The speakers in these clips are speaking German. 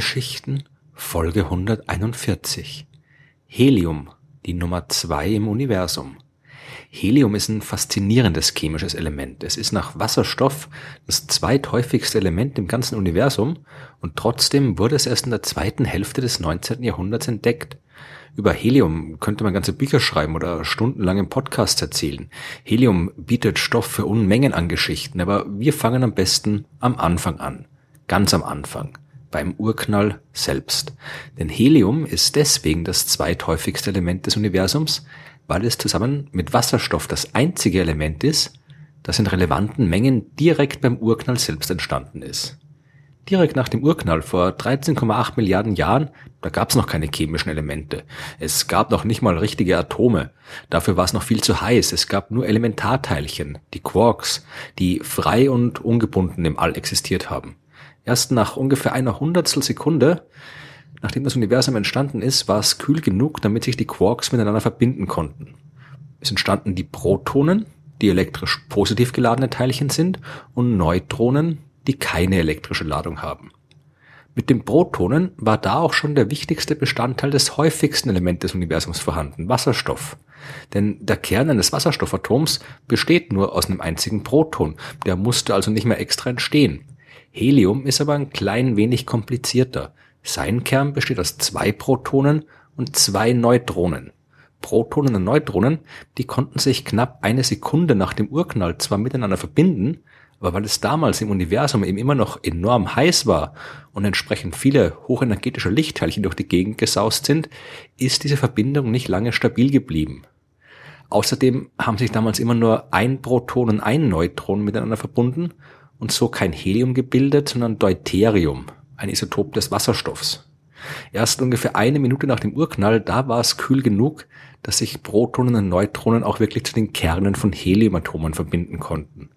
Sternengeschichten Folge 141 Helium, die Nummer zwei im Universum. Helium ist ein faszinierendes chemisches Element. Es ist nach Wasserstoff das zweithäufigste Element im ganzen Universum und trotzdem wurde es erst in der zweiten Hälfte des 19. Jahrhunderts entdeckt. Über Helium könnte man ganze Bücher schreiben oder stundenlang im Podcast erzählen. Helium bietet Stoff für Unmengen an Geschichten, aber wir fangen am besten am Anfang an. Ganz am Anfang beim Urknall selbst. Denn Helium ist deswegen das zweithäufigste Element des Universums, weil es zusammen mit Wasserstoff das einzige Element ist, das in relevanten Mengen direkt beim Urknall selbst entstanden ist. Direkt nach dem Urknall vor 13,8 Milliarden Jahren, da gab es noch keine chemischen Elemente. Es gab noch nicht mal richtige Atome. Dafür war es noch viel zu heiß. Es gab nur Elementarteilchen, die Quarks, die frei und ungebunden im All existiert haben. Erst nach ungefähr einer Hundertstel Sekunde, nachdem das Universum entstanden ist, war es kühl genug, damit sich die Quarks miteinander verbinden konnten. Es entstanden die Protonen, die elektrisch positiv geladene Teilchen sind, und Neutronen, die keine elektrische Ladung haben. Mit den Protonen war da auch schon der wichtigste Bestandteil des häufigsten Elements des Universums vorhanden, Wasserstoff. Denn der Kern eines Wasserstoffatoms besteht nur aus einem einzigen Proton, der musste also nicht mehr extra entstehen. Helium ist aber ein klein wenig komplizierter. Sein Kern besteht aus zwei Protonen und zwei Neutronen. Protonen und Neutronen, die konnten sich knapp eine Sekunde nach dem Urknall zwar miteinander verbinden, aber weil es damals im Universum eben immer noch enorm heiß war und entsprechend viele hochenergetische Lichtteilchen durch die Gegend gesaust sind, ist diese Verbindung nicht lange stabil geblieben. Außerdem haben sich damals immer nur ein Proton und ein Neutron miteinander verbunden und so kein Helium gebildet, sondern Deuterium, ein Isotop des Wasserstoffs. Erst ungefähr eine Minute nach dem Urknall, da war es kühl genug, dass sich Protonen und Neutronen auch wirklich zu den Kernen von Heliumatomen verbinden konnten.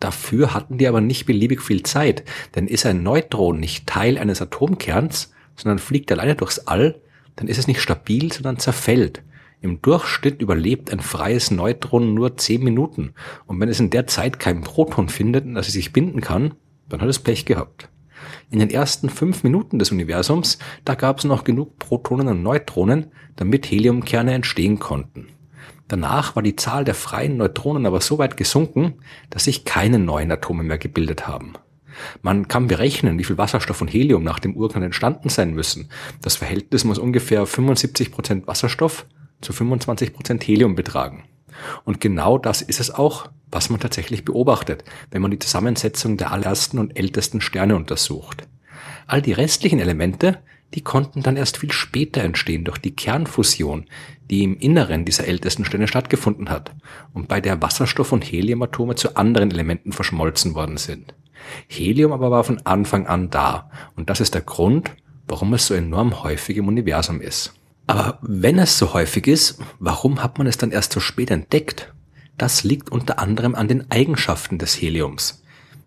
Dafür hatten die aber nicht beliebig viel Zeit, denn ist ein Neutron nicht Teil eines Atomkerns, sondern fliegt alleine durchs All, dann ist es nicht stabil, sondern zerfällt. Im Durchschnitt überlebt ein freies Neutron nur 10 Minuten. Und wenn es in der Zeit kein Proton findet, das es sich binden kann, dann hat es Pech gehabt. In den ersten fünf Minuten des Universums, da gab es noch genug Protonen und Neutronen, damit Heliumkerne entstehen konnten. Danach war die Zahl der freien Neutronen aber so weit gesunken, dass sich keine neuen Atome mehr gebildet haben. Man kann berechnen, wie viel Wasserstoff und Helium nach dem Urknall entstanden sein müssen. Das Verhältnis muss ungefähr 75 Prozent Wasserstoff zu 25 Prozent Helium betragen. Und genau das ist es auch, was man tatsächlich beobachtet, wenn man die Zusammensetzung der allerersten und ältesten Sterne untersucht. All die restlichen Elemente, die konnten dann erst viel später entstehen durch die Kernfusion, die im Inneren dieser ältesten Sterne stattgefunden hat und bei der Wasserstoff- und Heliumatome zu anderen Elementen verschmolzen worden sind. Helium aber war von Anfang an da und das ist der Grund, warum es so enorm häufig im Universum ist. Aber wenn es so häufig ist, warum hat man es dann erst so spät entdeckt? Das liegt unter anderem an den Eigenschaften des Heliums.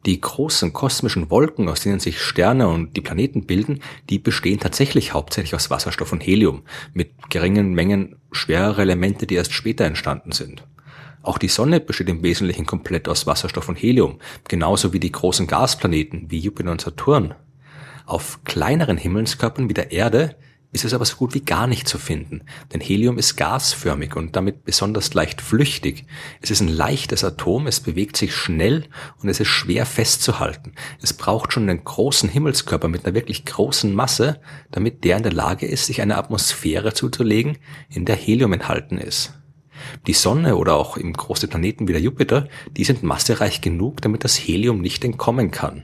Die großen kosmischen Wolken, aus denen sich Sterne und die Planeten bilden, die bestehen tatsächlich hauptsächlich aus Wasserstoff und Helium, mit geringen Mengen schwerer Elemente, die erst später entstanden sind. Auch die Sonne besteht im Wesentlichen komplett aus Wasserstoff und Helium, genauso wie die großen Gasplaneten wie Jupiter und Saturn. Auf kleineren Himmelskörpern wie der Erde ist es aber so gut wie gar nicht zu finden, denn Helium ist gasförmig und damit besonders leicht flüchtig. Es ist ein leichtes Atom, es bewegt sich schnell und es ist schwer festzuhalten. Es braucht schon einen großen Himmelskörper mit einer wirklich großen Masse, damit der in der Lage ist, sich eine Atmosphäre zuzulegen, in der Helium enthalten ist. Die Sonne oder auch im große Planeten wie der Jupiter, die sind massereich genug, damit das Helium nicht entkommen kann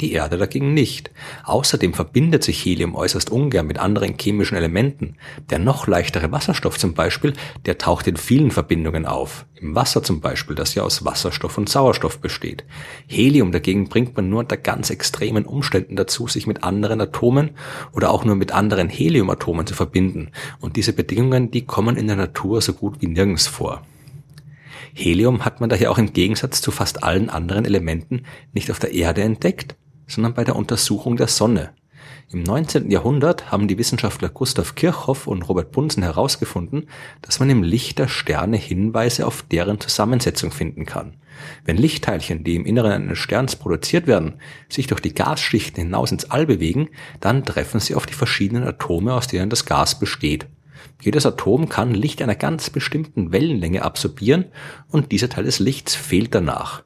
die Erde dagegen nicht. Außerdem verbindet sich Helium äußerst ungern mit anderen chemischen Elementen. Der noch leichtere Wasserstoff zum Beispiel, der taucht in vielen Verbindungen auf. Im Wasser zum Beispiel, das ja aus Wasserstoff und Sauerstoff besteht. Helium dagegen bringt man nur unter ganz extremen Umständen dazu, sich mit anderen Atomen oder auch nur mit anderen Heliumatomen zu verbinden. Und diese Bedingungen, die kommen in der Natur so gut wie nirgends vor. Helium hat man daher auch im Gegensatz zu fast allen anderen Elementen nicht auf der Erde entdeckt, sondern bei der Untersuchung der Sonne. Im 19. Jahrhundert haben die Wissenschaftler Gustav Kirchhoff und Robert Bunsen herausgefunden, dass man im Licht der Sterne Hinweise auf deren Zusammensetzung finden kann. Wenn Lichtteilchen, die im Inneren eines Sterns produziert werden, sich durch die Gasschichten hinaus ins All bewegen, dann treffen sie auf die verschiedenen Atome, aus denen das Gas besteht. Jedes Atom kann Licht einer ganz bestimmten Wellenlänge absorbieren und dieser Teil des Lichts fehlt danach.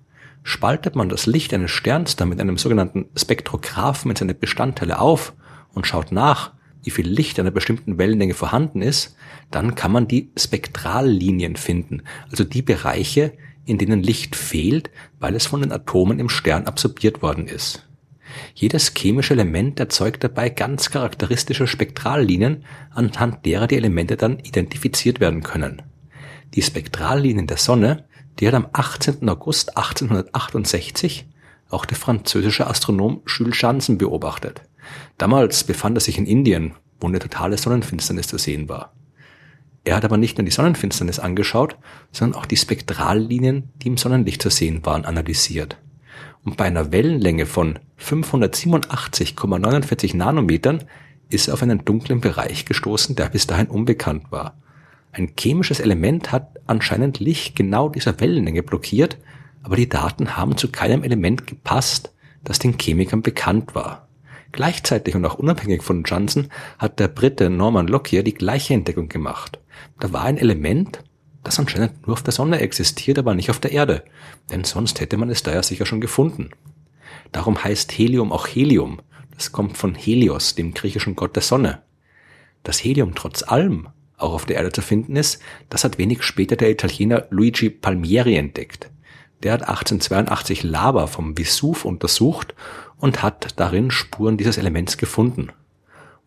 Spaltet man das Licht eines Sterns dann mit einem sogenannten Spektrographen in seine Bestandteile auf und schaut nach, wie viel Licht einer bestimmten Wellenlänge vorhanden ist, dann kann man die Spektrallinien finden, also die Bereiche, in denen Licht fehlt, weil es von den Atomen im Stern absorbiert worden ist. Jedes chemische Element erzeugt dabei ganz charakteristische Spektrallinien, anhand derer die Elemente dann identifiziert werden können. Die Spektrallinien der Sonne die hat am 18. August 1868 auch der französische Astronom Jules Janssen beobachtet. Damals befand er sich in Indien, wo eine totale Sonnenfinsternis zu sehen war. Er hat aber nicht nur die Sonnenfinsternis angeschaut, sondern auch die Spektrallinien, die im Sonnenlicht zu sehen waren, analysiert. Und bei einer Wellenlänge von 587,49 Nanometern ist er auf einen dunklen Bereich gestoßen, der bis dahin unbekannt war. Ein chemisches Element hat anscheinend Licht genau dieser Wellenlänge blockiert, aber die Daten haben zu keinem Element gepasst, das den Chemikern bekannt war. Gleichzeitig und auch unabhängig von Johnson hat der Brite Norman Lockyer die gleiche Entdeckung gemacht. Da war ein Element, das anscheinend nur auf der Sonne existiert, aber nicht auf der Erde, denn sonst hätte man es da ja sicher schon gefunden. Darum heißt Helium auch Helium. Das kommt von Helios, dem griechischen Gott der Sonne. Das Helium trotz allem auch auf der Erde zu finden ist, das hat wenig später der Italiener Luigi Palmieri entdeckt. Der hat 1882 Lava vom Vesuv untersucht und hat darin Spuren dieses Elements gefunden.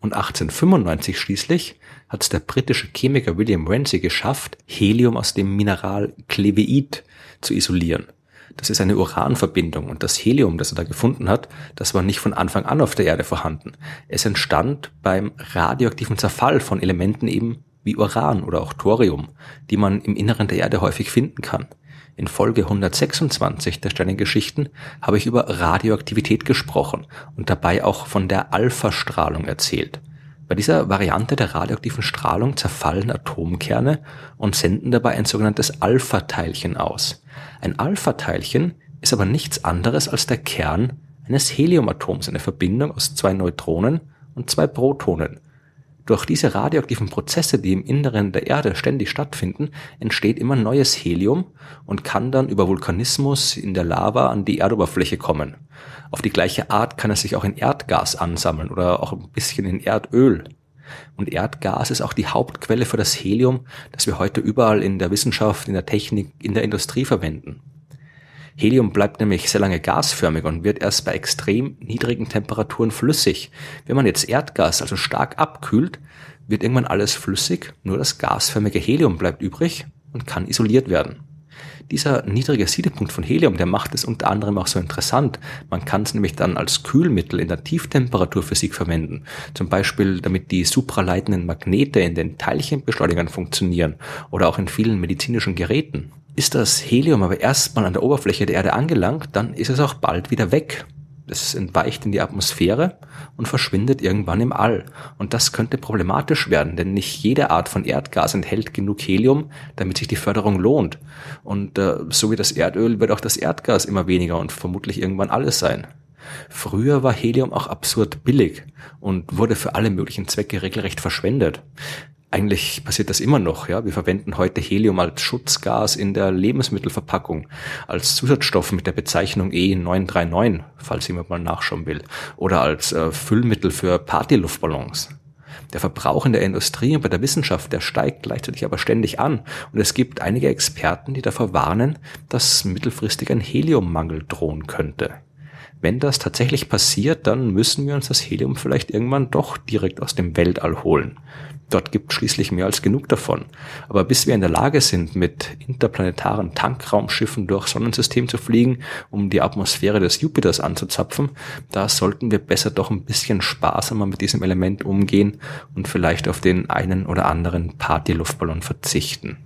Und 1895 schließlich hat es der britische Chemiker William Ramsay geschafft, Helium aus dem Mineral Cleveite zu isolieren. Das ist eine Uranverbindung und das Helium, das er da gefunden hat, das war nicht von Anfang an auf der Erde vorhanden. Es entstand beim radioaktiven Zerfall von Elementen eben wie Uran oder auch Thorium, die man im Inneren der Erde häufig finden kann. In Folge 126 der Sternengeschichten habe ich über Radioaktivität gesprochen und dabei auch von der Alpha-Strahlung erzählt. Bei dieser Variante der radioaktiven Strahlung zerfallen Atomkerne und senden dabei ein sogenanntes Alpha-Teilchen aus. Ein Alpha-Teilchen ist aber nichts anderes als der Kern eines Heliumatoms, eine Verbindung aus zwei Neutronen und zwei Protonen. Durch diese radioaktiven Prozesse, die im Inneren der Erde ständig stattfinden, entsteht immer neues Helium und kann dann über Vulkanismus in der Lava an die Erdoberfläche kommen. Auf die gleiche Art kann es sich auch in Erdgas ansammeln oder auch ein bisschen in Erdöl. Und Erdgas ist auch die Hauptquelle für das Helium, das wir heute überall in der Wissenschaft, in der Technik, in der Industrie verwenden. Helium bleibt nämlich sehr lange gasförmig und wird erst bei extrem niedrigen Temperaturen flüssig. Wenn man jetzt Erdgas also stark abkühlt, wird irgendwann alles flüssig, nur das gasförmige Helium bleibt übrig und kann isoliert werden. Dieser niedrige Siedepunkt von Helium, der macht es unter anderem auch so interessant. Man kann es nämlich dann als Kühlmittel in der Tieftemperaturphysik verwenden. Zum Beispiel, damit die supraleitenden Magnete in den Teilchenbeschleunigern funktionieren oder auch in vielen medizinischen Geräten. Ist das Helium aber erstmal an der Oberfläche der Erde angelangt, dann ist es auch bald wieder weg. Es entweicht in die Atmosphäre und verschwindet irgendwann im All. Und das könnte problematisch werden, denn nicht jede Art von Erdgas enthält genug Helium, damit sich die Förderung lohnt. Und äh, so wie das Erdöl wird auch das Erdgas immer weniger und vermutlich irgendwann alles sein. Früher war Helium auch absurd billig und wurde für alle möglichen Zwecke regelrecht verschwendet eigentlich passiert das immer noch. Ja, wir verwenden heute Helium als Schutzgas in der Lebensmittelverpackung, als Zusatzstoff mit der Bezeichnung E939, falls jemand mal nachschauen will, oder als äh, Füllmittel für Partyluftballons. Der Verbrauch in der Industrie und bei der Wissenschaft, der steigt gleichzeitig aber ständig an. Und es gibt einige Experten, die davor warnen, dass mittelfristig ein Heliummangel drohen könnte. Wenn das tatsächlich passiert, dann müssen wir uns das Helium vielleicht irgendwann doch direkt aus dem Weltall holen. Dort gibt schließlich mehr als genug davon. Aber bis wir in der Lage sind, mit interplanetaren Tankraumschiffen durch Sonnensystem zu fliegen, um die Atmosphäre des Jupiters anzuzapfen, da sollten wir besser doch ein bisschen sparsamer mit diesem Element umgehen und vielleicht auf den einen oder anderen Partyluftballon verzichten.